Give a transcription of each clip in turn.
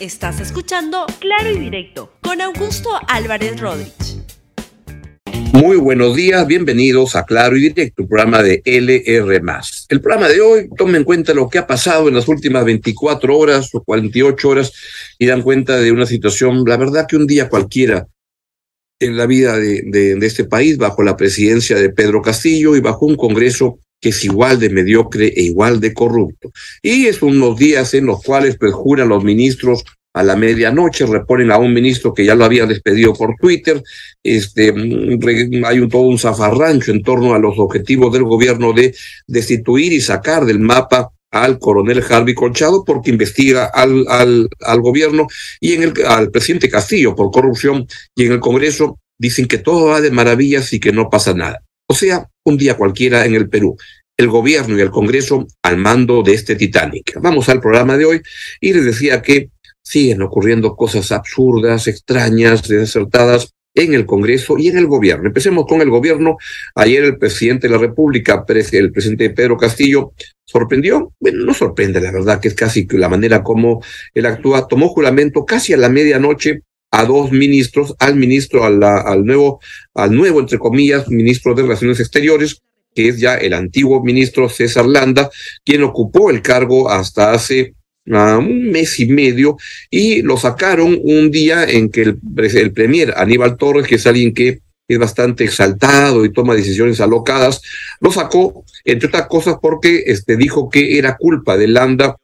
Estás escuchando Claro y Directo con Augusto Álvarez Rodríguez. Muy buenos días, bienvenidos a Claro y Directo, programa de LR. El programa de hoy toma en cuenta lo que ha pasado en las últimas 24 horas o 48 horas y dan cuenta de una situación, la verdad que un día cualquiera en la vida de, de este país, bajo la presidencia de Pedro Castillo y bajo un Congreso que es igual de mediocre e igual de corrupto. Y es unos días en los cuales perjuran los ministros a la medianoche, reponen a un ministro que ya lo había despedido por Twitter, este, hay un, todo un zafarrancho en torno a los objetivos del gobierno de destituir y sacar del mapa al coronel Harvey Colchado porque investiga al, al, al gobierno y en el, al presidente Castillo por corrupción y en el Congreso dicen que todo va de maravillas y que no pasa nada. O sea, un día cualquiera en el Perú. El gobierno y el Congreso al mando de este Titanic. Vamos al programa de hoy y les decía que siguen ocurriendo cosas absurdas, extrañas, desertadas en el Congreso y en el gobierno. Empecemos con el gobierno. Ayer el presidente de la República, el presidente Pedro Castillo, sorprendió. Bueno, no sorprende, la verdad, que es casi la manera como él actúa. Tomó juramento casi a la medianoche a dos ministros, al ministro, al, nuevo, al nuevo, entre comillas, ministro de Relaciones Exteriores, que es ya el antiguo ministro César Landa, quien ocupó el cargo hasta hace uh, un mes y medio, y lo sacaron un día en que el, el premier Aníbal Torres, que es alguien que es bastante exaltado y toma decisiones alocadas, lo sacó, entre otras cosas, porque este, dijo que era culpa de Landa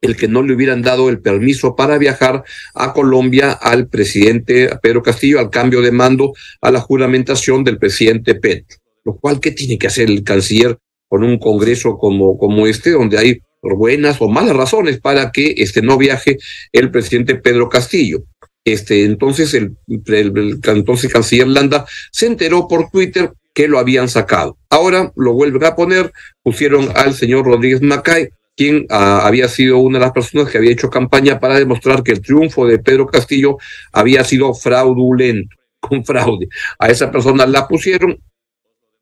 el que no le hubieran dado el permiso para viajar a Colombia al presidente Pedro Castillo al cambio de mando a la juramentación del presidente Petro. Lo cual, ¿qué tiene que hacer el canciller con un congreso como, como este, donde hay buenas o malas razones para que este no viaje el presidente Pedro Castillo? Este, entonces el, el, el entonces canciller Landa se enteró por Twitter que lo habían sacado. Ahora lo vuelven a poner, pusieron al señor Rodríguez Macay, quien uh, había sido una de las personas que había hecho campaña para demostrar que el triunfo de Pedro Castillo había sido fraudulento, con fraude. A esa persona la pusieron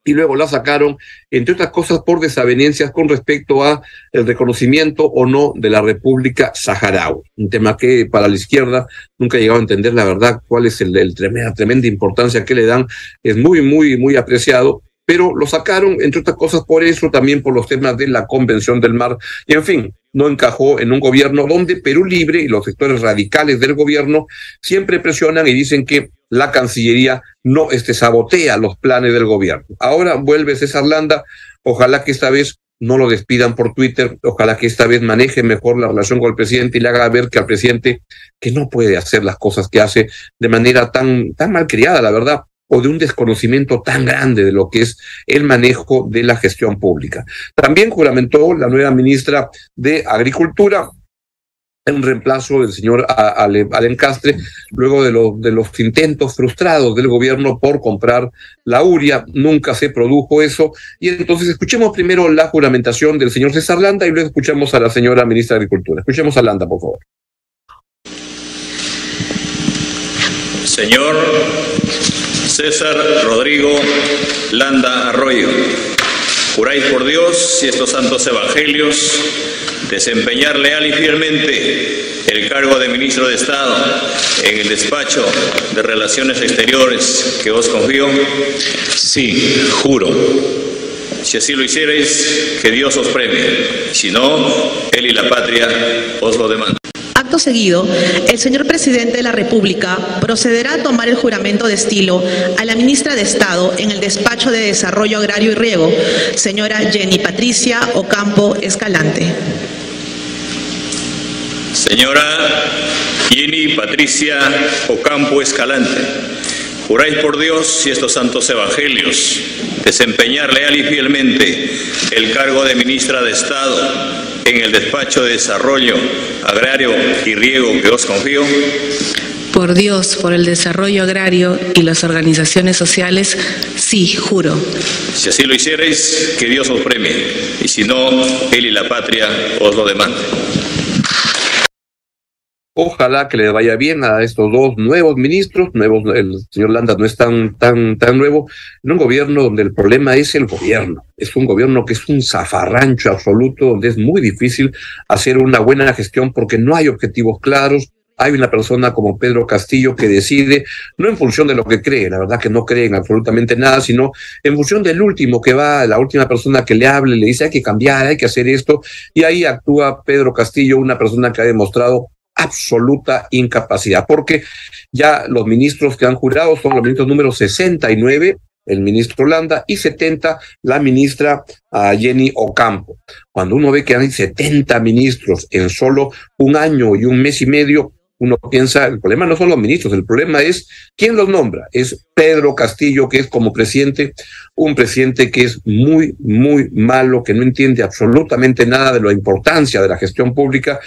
y luego la sacaron, entre otras cosas, por desavenencias con respecto a el reconocimiento o no de la República Saharaui. Un tema que para la izquierda nunca he llegado a entender la verdad cuál es el, el tremenda, tremenda importancia que le dan. Es muy, muy, muy apreciado, pero lo sacaron, entre otras cosas, por eso, también por los temas de la Convención del Mar, y en fin, no encajó en un gobierno donde Perú Libre y los sectores radicales del gobierno siempre presionan y dicen que la Cancillería no este, sabotea los planes del gobierno. Ahora vuelve César Landa, ojalá que esta vez no lo despidan por Twitter, ojalá que esta vez maneje mejor la relación con el presidente y le haga ver que al presidente que no puede hacer las cosas que hace de manera tan, tan malcriada, la verdad o de un desconocimiento tan grande de lo que es el manejo de la gestión pública. También juramentó la nueva ministra de Agricultura, en reemplazo del señor Alencastre, luego de, de los intentos frustrados del gobierno por comprar la URIA, nunca se produjo eso. Y entonces escuchemos primero la juramentación del señor César Landa y luego escuchamos a la señora ministra de Agricultura. Escuchemos a Landa, por favor. Señor César Rodrigo Landa Arroyo. Juráis por Dios y estos santos evangelios desempeñar leal y fielmente el cargo de ministro de Estado en el despacho de Relaciones Exteriores que os confío. Sí, juro. Si así lo hicierais, que Dios os premie. Si no, Él y la patria os lo demandan. Acto seguido, el señor presidente de la República procederá a tomar el juramento de estilo a la ministra de Estado en el despacho de Desarrollo Agrario y Riego, señora Jenny Patricia Ocampo Escalante. Señora Jenny Patricia Ocampo Escalante, juráis por Dios y estos santos evangelios desempeñar leal y fielmente el cargo de ministra de Estado en el despacho de Desarrollo Agrario y Riego que os confío. Por Dios, por el desarrollo agrario y las organizaciones sociales, sí, juro. Si así lo hicierais, que Dios os premie, y si no, Él y la patria os lo demanden. Ojalá que le vaya bien a estos dos nuevos ministros, nuevos, el señor Landa no es tan, tan, tan nuevo, en un gobierno donde el problema es el gobierno. Es un gobierno que es un zafarrancho absoluto, donde es muy difícil hacer una buena gestión porque no hay objetivos claros, hay una persona como Pedro Castillo que decide, no en función de lo que cree, la verdad que no cree en absolutamente nada, sino en función del último que va, la última persona que le hable, le dice hay que cambiar, hay que hacer esto, y ahí actúa Pedro Castillo, una persona que ha demostrado absoluta incapacidad, porque ya los ministros que han jurado son los ministros número 69, el ministro Landa, y 70, la ministra uh, Jenny Ocampo. Cuando uno ve que hay 70 ministros en solo un año y un mes y medio, uno piensa, el problema no son los ministros, el problema es quién los nombra. Es Pedro Castillo, que es como presidente, un presidente que es muy, muy malo, que no entiende absolutamente nada de la importancia de la gestión pública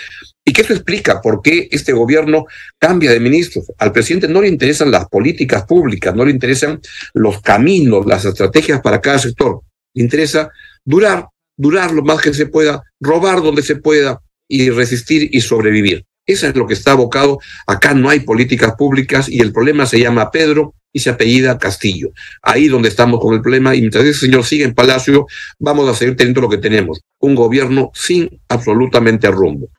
y que eso explica por qué este gobierno cambia de ministros. Al presidente no le interesan las políticas públicas, no le interesan los caminos, las estrategias para cada sector. Le interesa durar, durar lo más que se pueda, robar donde se pueda y resistir y sobrevivir. Eso es lo que está abocado. Acá no hay políticas públicas y el problema se llama Pedro y se apellida Castillo. Ahí donde estamos con el problema y mientras ese señor sigue en Palacio, vamos a seguir teniendo lo que tenemos, un gobierno sin absolutamente rumbo.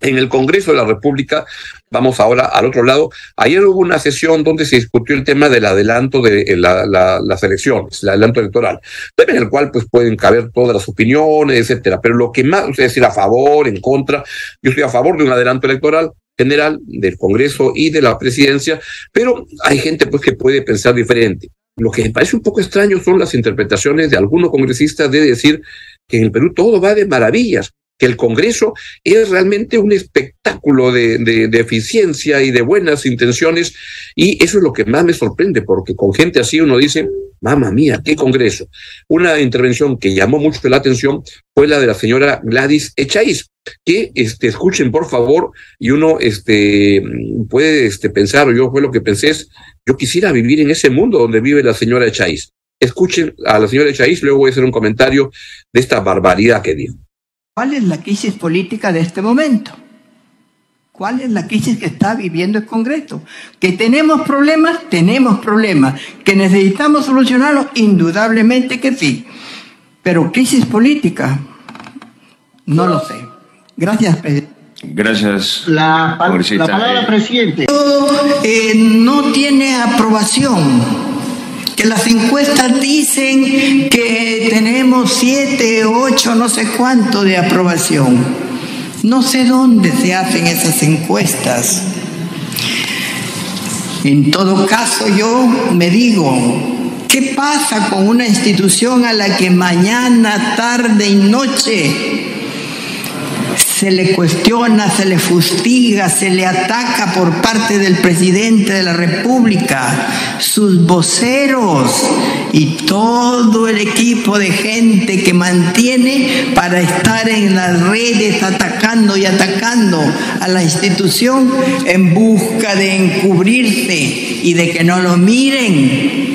En el Congreso de la República, vamos ahora al otro lado, ayer hubo una sesión donde se discutió el tema del adelanto de eh, la, la, las elecciones, el adelanto electoral, en el cual pues pueden caber todas las opiniones, etcétera. Pero lo que más, es decir, a favor, en contra, yo estoy a favor de un adelanto electoral, general del Congreso y de la presidencia, pero hay gente pues que puede pensar diferente. Lo que me parece un poco extraño son las interpretaciones de algunos congresistas de decir que en el Perú todo va de maravillas, que el Congreso es realmente un espectáculo de, de, eficiencia y de buenas intenciones, y eso es lo que más me sorprende, porque con gente así uno dice, mamá mía, qué Congreso. Una intervención que llamó mucho la atención fue la de la señora Gladys Echaíz, que este, escuchen por favor, y uno este, puede este, pensar, o yo fue lo que pensé, es, yo quisiera vivir en ese mundo donde vive la señora Echaíz. Escuchen a la señora Echaíz, luego voy a hacer un comentario de esta barbaridad que dijo. ¿Cuál es la crisis política de este momento? ¿Cuál es la crisis que está viviendo el Congreso? ¿Que tenemos problemas? Tenemos problemas. ¿Que necesitamos solucionarlos? Indudablemente que sí. Pero crisis política, no lo sé. Gracias, presidente. Gracias. La, la palabra, presidente. Eh, no tiene aprobación que las encuestas dicen que tenemos siete, ocho, no sé cuánto de aprobación. No sé dónde se hacen esas encuestas. En todo caso, yo me digo, ¿qué pasa con una institución a la que mañana, tarde y noche se le cuestiona, se le fustiga, se le ataca por parte del presidente de la República, sus voceros y todo el equipo de gente que mantiene para estar en las redes atacando y atacando a la institución en busca de encubrirse y de que no lo miren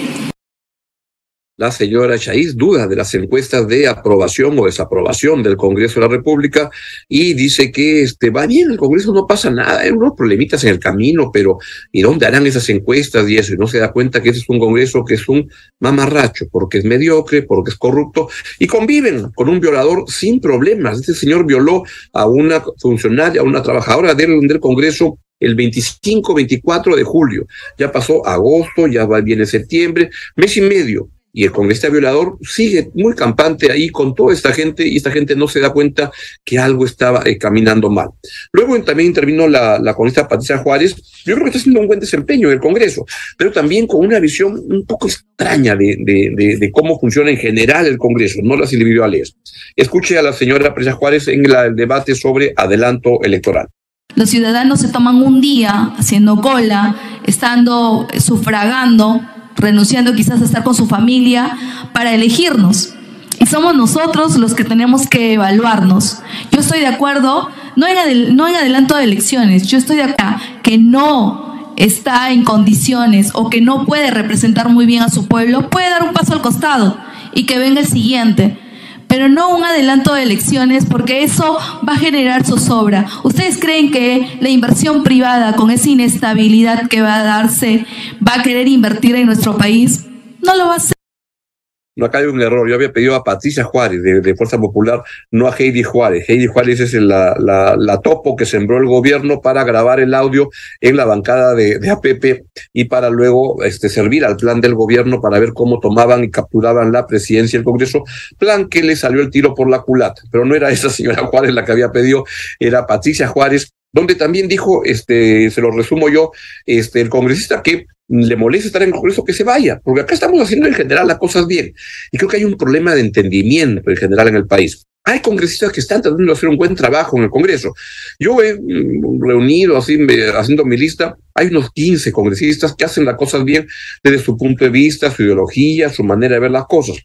la señora Chaiz duda de las encuestas de aprobación o desaprobación del Congreso de la República y dice que este, va bien, el Congreso no pasa nada, hay unos problemitas en el camino, pero ¿y dónde harán esas encuestas y eso? Y no se da cuenta que ese es un Congreso que es un mamarracho, porque es mediocre, porque es corrupto, y conviven con un violador sin problemas. Este señor violó a una funcionaria, a una trabajadora del, Congreso el 25, 24 de julio. Ya pasó agosto, ya va, viene septiembre, mes y medio y el congresista violador sigue muy campante ahí con toda esta gente y esta gente no se da cuenta que algo estaba eh, caminando mal. Luego también intervino la, la congresista Patricia Juárez, yo creo que está haciendo un buen desempeño en el Congreso, pero también con una visión un poco extraña de, cómo funciona en general el Congreso, no las individuales. Escuche a la señora Patricia Juárez en la, el debate sobre adelanto electoral. Los ciudadanos se toman un día haciendo cola, estando sufragando renunciando quizás a estar con su familia para elegirnos. Y somos nosotros los que tenemos que evaluarnos. Yo estoy de acuerdo, no en, no adelanto de elecciones, yo estoy de acuerdo que no está en condiciones o que no puede representar muy bien a su pueblo, puede dar un paso al costado y que venga el siguiente. Pero no un adelanto de elecciones porque eso va a generar zozobra. ¿Ustedes creen que la inversión privada con esa inestabilidad que va a darse va a querer invertir en nuestro país? No lo va a hacer no acá hay un error. Yo había pedido a Patricia Juárez de, Fuerza Popular, no a Heidi Juárez. Heidi Juárez es la, la, topo que sembró el gobierno para grabar el audio en la bancada de, de APP y para luego este, servir al plan del gobierno para ver cómo tomaban y capturaban la presidencia y el Congreso. Plan que le salió el tiro por la culata. Pero no era esa señora Juárez la que había pedido, era Patricia Juárez, donde también dijo, este, se lo resumo yo, este, el congresista que le molesta estar en el Congreso, que se vaya, porque acá estamos haciendo en general las cosas bien. Y creo que hay un problema de entendimiento en general en el país. Hay congresistas que están tratando de hacer un buen trabajo en el Congreso. Yo he mm, reunido, así, haciendo mi lista, hay unos 15 congresistas que hacen las cosas bien desde su punto de vista, su ideología, su manera de ver las cosas.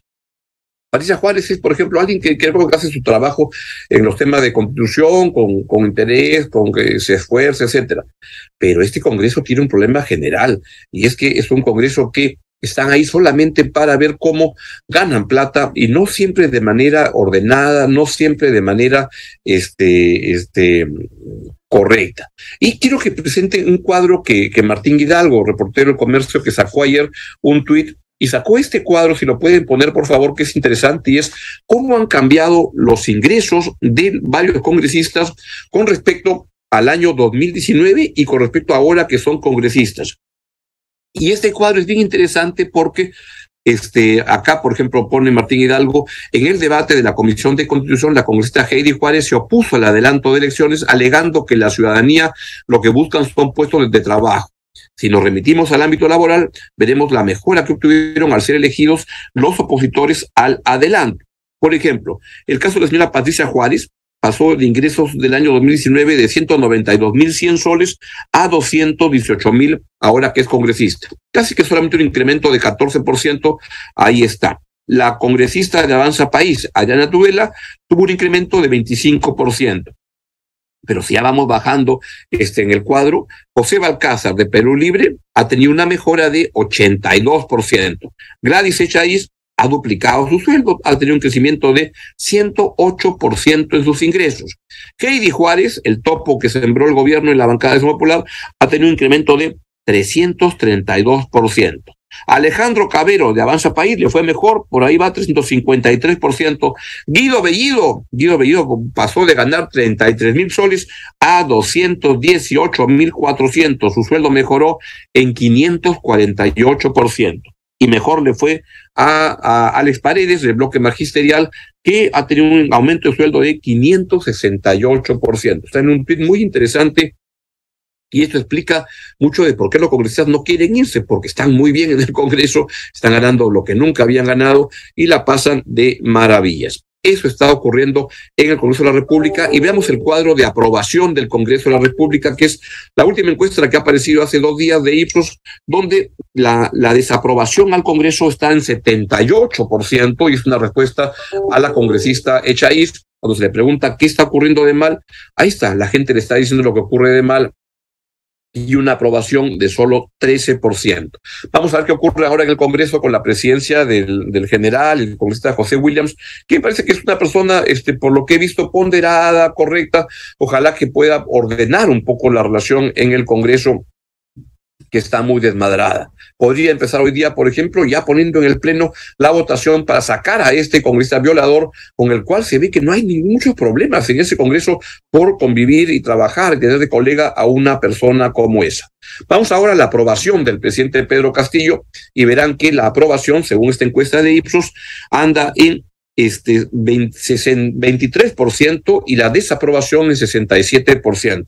Patricia Juárez es, por ejemplo, alguien que, que hace su trabajo en los temas de constitución, con, interés, con que se esfuerce, etcétera. Pero este Congreso tiene un problema general, y es que es un Congreso que están ahí solamente para ver cómo ganan plata y no siempre de manera ordenada, no siempre de manera este, este, correcta. Y quiero que presente un cuadro que, que Martín Hidalgo, reportero del comercio, que sacó ayer un tuit y sacó este cuadro, si lo pueden poner por favor, que es interesante, y es cómo han cambiado los ingresos de varios congresistas con respecto al año 2019 y con respecto a ahora que son congresistas. Y este cuadro es bien interesante porque este, acá, por ejemplo, pone Martín Hidalgo, en el debate de la Comisión de Constitución, la congresista Heidi Juárez se opuso al adelanto de elecciones, alegando que la ciudadanía lo que buscan son puestos de trabajo. Si nos remitimos al ámbito laboral, veremos la mejora que obtuvieron al ser elegidos los opositores al adelanto. Por ejemplo, el caso de la señora Patricia Juárez pasó de ingresos del año 2019 de 192.100 soles a 218.000 ahora que es congresista. Casi que solamente un incremento de 14%, ahí está. La congresista de Avanza País, Ayana Tubela, tuvo un incremento de 25% pero si ya vamos bajando este, en el cuadro, José Balcázar de Perú Libre ha tenido una mejora de 82%. Gladys Echaíz ha duplicado su sueldo, ha tenido un crecimiento de 108% en sus ingresos. Heidi Juárez, el topo que sembró el gobierno en la bancada de Popular, ha tenido un incremento de 332%. Alejandro Cabero de Avanza País le fue mejor, por ahí va 353%. Guido Bellido, Guido Bellido pasó de ganar 33 mil soles a 218 mil 400. Su sueldo mejoró en 548%. Y mejor le fue a, a Alex Paredes del bloque magisterial, que ha tenido un aumento de sueldo de 568%. Está en un tweet muy interesante y esto explica mucho de por qué los congresistas no quieren irse, porque están muy bien en el Congreso, están ganando lo que nunca habían ganado y la pasan de maravillas. Eso está ocurriendo en el Congreso de la República y veamos el cuadro de aprobación del Congreso de la República, que es la última encuesta que ha aparecido hace dos días de Ipsos, donde la, desaprobación al Congreso está en 78% y es una respuesta a la congresista Echaíz. Cuando se le pregunta qué está ocurriendo de mal, ahí está, la gente le está diciendo lo que ocurre de mal y una aprobación de solo 13%. Vamos a ver qué ocurre ahora en el Congreso con la presidencia del, general, el congresista José Williams, que parece que es una persona, este, por lo que he visto, ponderada, correcta. Ojalá que pueda ordenar un poco la relación en el Congreso que está muy desmadrada. Podría empezar hoy día, por ejemplo, ya poniendo en el Pleno la votación para sacar a este congresista violador, con el cual se ve que no hay muchos problemas en ese Congreso por convivir y trabajar y tener de colega a una persona como esa. Vamos ahora a la aprobación del presidente Pedro Castillo y verán que la aprobación, según esta encuesta de Ipsos, anda en este 23% y la desaprobación en 67%.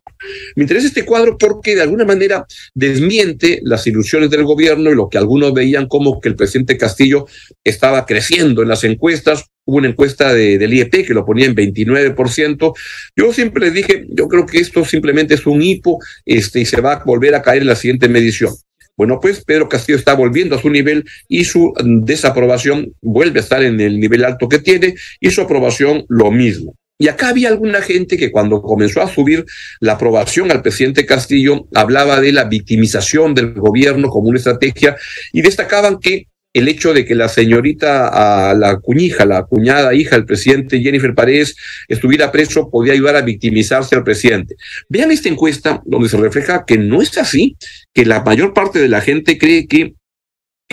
Me interesa este cuadro porque de alguna manera desmiente las ilusiones del gobierno y lo que algunos veían como que el presidente Castillo estaba creciendo en las encuestas. Hubo una encuesta de, del IEP que lo ponía en 29%. Yo siempre les dije, yo creo que esto simplemente es un hipo este, y se va a volver a caer en la siguiente medición. Bueno, pues Pedro Castillo está volviendo a su nivel y su desaprobación vuelve a estar en el nivel alto que tiene y su aprobación lo mismo. Y acá había alguna gente que cuando comenzó a subir la aprobación al presidente Castillo hablaba de la victimización del gobierno como una estrategia y destacaban que el hecho de que la señorita, la cuñija, la cuñada hija del presidente Jennifer Paredes estuviera preso podía ayudar a victimizarse al presidente. Vean esta encuesta donde se refleja que no es así, que la mayor parte de la gente cree que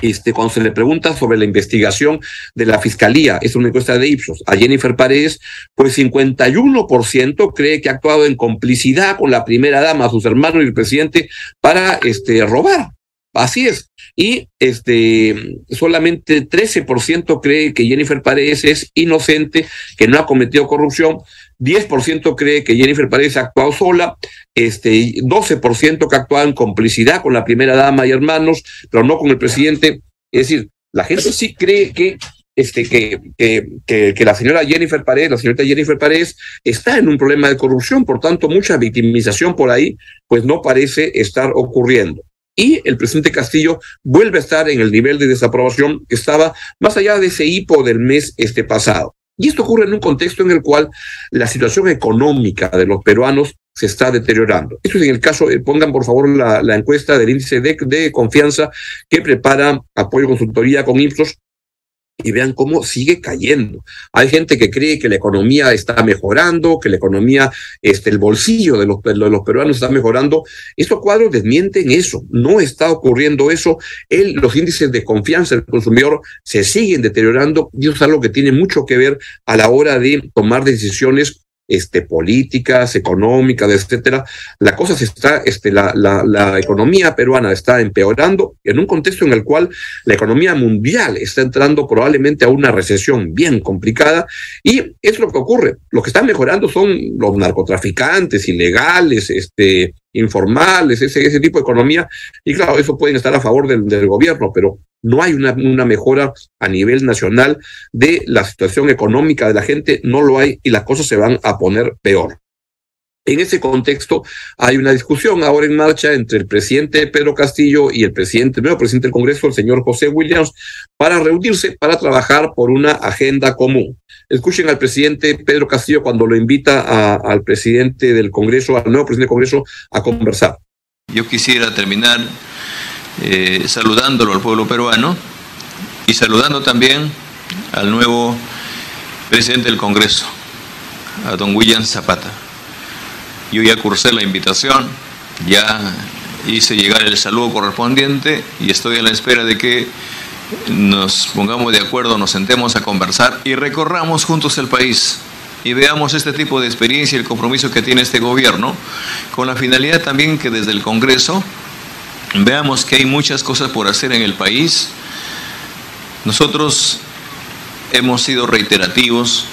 este, cuando se le pregunta sobre la investigación de la fiscalía, es una encuesta de Ipsos, a Jennifer Paredes, pues 51% cree que ha actuado en complicidad con la primera dama, sus hermanos y el presidente para este, robar. Así es. Y este solamente 13% cree que Jennifer Paredes es inocente, que no ha cometido corrupción. 10% cree que Jennifer Paredes ha actuado sola, este 12% que ha actuado en complicidad con la primera dama y hermanos, pero no con el presidente. Es decir, la gente sí cree que este, que, que, que, la señora Jennifer Paredes, la señorita Jennifer Paredes, está en un problema de corrupción, por tanto, mucha victimización por ahí, pues no parece estar ocurriendo y el presidente Castillo vuelve a estar en el nivel de desaprobación que estaba más allá de ese hipo del mes este pasado. Y esto ocurre en un contexto en el cual la situación económica de los peruanos se está deteriorando. Esto es en el caso, eh, pongan por favor la, encuesta del índice de, de, confianza que prepara Apoyo Consultoría con Ipsos y vean cómo sigue cayendo. Hay gente que cree que la economía está mejorando, que la economía, este, el bolsillo de los, de los peruanos está mejorando. Estos cuadros desmienten eso. No está ocurriendo eso. El, los índices de confianza del consumidor se siguen deteriorando y eso es algo que tiene mucho que ver a la hora de tomar decisiones este, políticas, económicas, etcétera, la cosa se está, este, la, la, economía peruana está empeorando en un contexto en el cual la economía mundial está entrando probablemente a una recesión bien complicada y es lo que ocurre. Lo que están mejorando son los narcotraficantes ilegales, este, informales, ese, ese tipo de economía. Y claro, eso pueden estar a favor del, del gobierno, pero no hay una, una, mejora a nivel nacional de la situación económica de la gente, no lo hay y las cosas se van a poner peor. En ese contexto hay una discusión ahora en marcha entre el presidente Pedro Castillo y el presidente, el nuevo presidente del Congreso, el señor José Williams, para reunirse, para trabajar por una agenda común. Escuchen al presidente Pedro Castillo cuando lo invita al presidente del Congreso, al nuevo presidente del Congreso, a conversar. Yo quisiera terminar eh, saludándolo al pueblo peruano y saludando también al nuevo presidente del Congreso, a don William Zapata. Yo ya cursé la invitación, ya hice llegar el saludo correspondiente y estoy a la espera de que nos pongamos de acuerdo, nos sentemos a conversar y recorramos juntos el país y veamos este tipo de experiencia y el compromiso que tiene este gobierno, con la finalidad también que desde el Congreso veamos que hay muchas cosas por hacer en el país. Nosotros hemos sido reiterativos,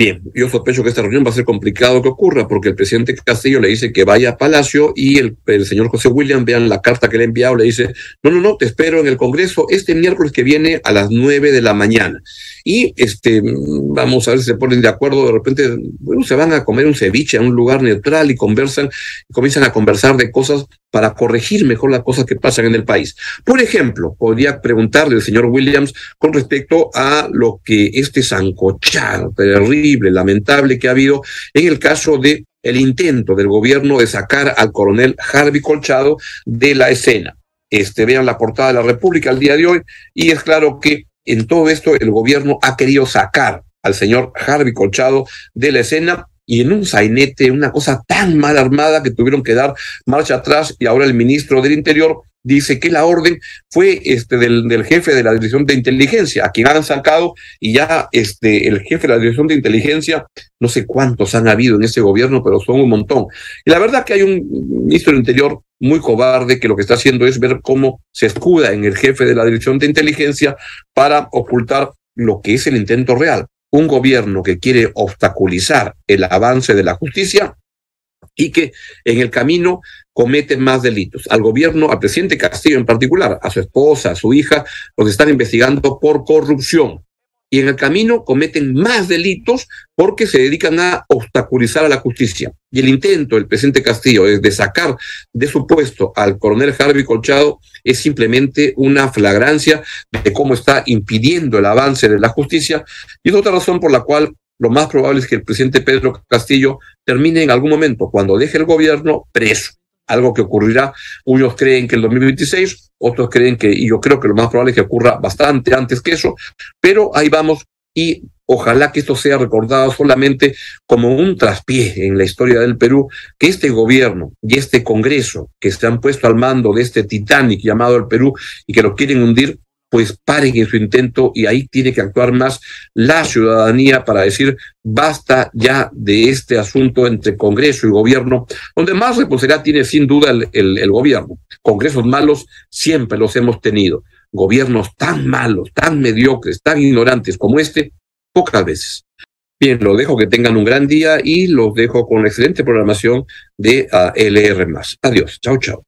Bien, yo sospecho que esta reunión va a ser complicado que ocurra porque el presidente Castillo le dice que vaya a Palacio y el, el, señor José William, vean la carta que le ha enviado, le dice, no, no, no, te espero en el Congreso este miércoles que viene a las nueve de la mañana. Y este, vamos a ver si se ponen de acuerdo, de repente, bueno, se van a comer un ceviche a un lugar neutral y conversan, y comienzan a conversar de cosas para corregir mejor las cosas que pasan en el país. Por ejemplo, podría preguntarle al señor Williams con respecto a lo que este zancochado terrible, lamentable que ha habido en el caso de el intento del gobierno de sacar al coronel Harvey Colchado de la escena. Este, vean la portada de la República al día de hoy y es claro que en todo esto el gobierno ha querido sacar al señor Harvey Colchado de la escena y en un sainete, una cosa tan mal armada que tuvieron que dar marcha atrás y ahora el ministro del Interior dice que la orden fue este del, jefe de la dirección de inteligencia, a quien han sacado, y ya este el jefe de la dirección de inteligencia, no sé cuántos han habido en ese gobierno, pero son un montón. Y la verdad que hay un ministro del Interior muy cobarde que lo que está haciendo es ver cómo se escuda en el jefe de la dirección de inteligencia para ocultar lo que es el intento real un gobierno que quiere obstaculizar el avance de la justicia y que en el camino comete más delitos. Al gobierno, al presidente Castillo en particular, a su esposa, a su hija, los están investigando por corrupción y en el camino cometen más delitos porque se dedican a obstaculizar a la justicia. Y el intento del presidente Castillo de sacar de su puesto al coronel Harvey Colchado es simplemente una flagrancia de cómo está impidiendo el avance de la justicia y es otra razón por la cual lo más probable es que el presidente Pedro Castillo termine en algún momento, cuando deje el gobierno, preso. Algo que ocurrirá. Unos creen que el 2026, otros creen que, y yo creo que lo más probable es que ocurra bastante antes que eso, pero ahí vamos y ojalá que esto sea recordado solamente como un traspié en la historia del Perú, que este gobierno y este Congreso que se han puesto al mando de este Titanic llamado el Perú y que lo quieren hundir, pues paren en su intento y ahí tiene que actuar más la ciudadanía para decir basta ya de este asunto entre Congreso y gobierno, donde más responsabilidad tiene sin duda el, el gobierno. Congresos malos siempre los hemos tenido. Gobiernos tan malos, tan mediocres, tan ignorantes como este, pocas veces. Bien, los dejo que tengan un gran día y los dejo con excelente programación de uh, LR. Adiós. Chao, chao.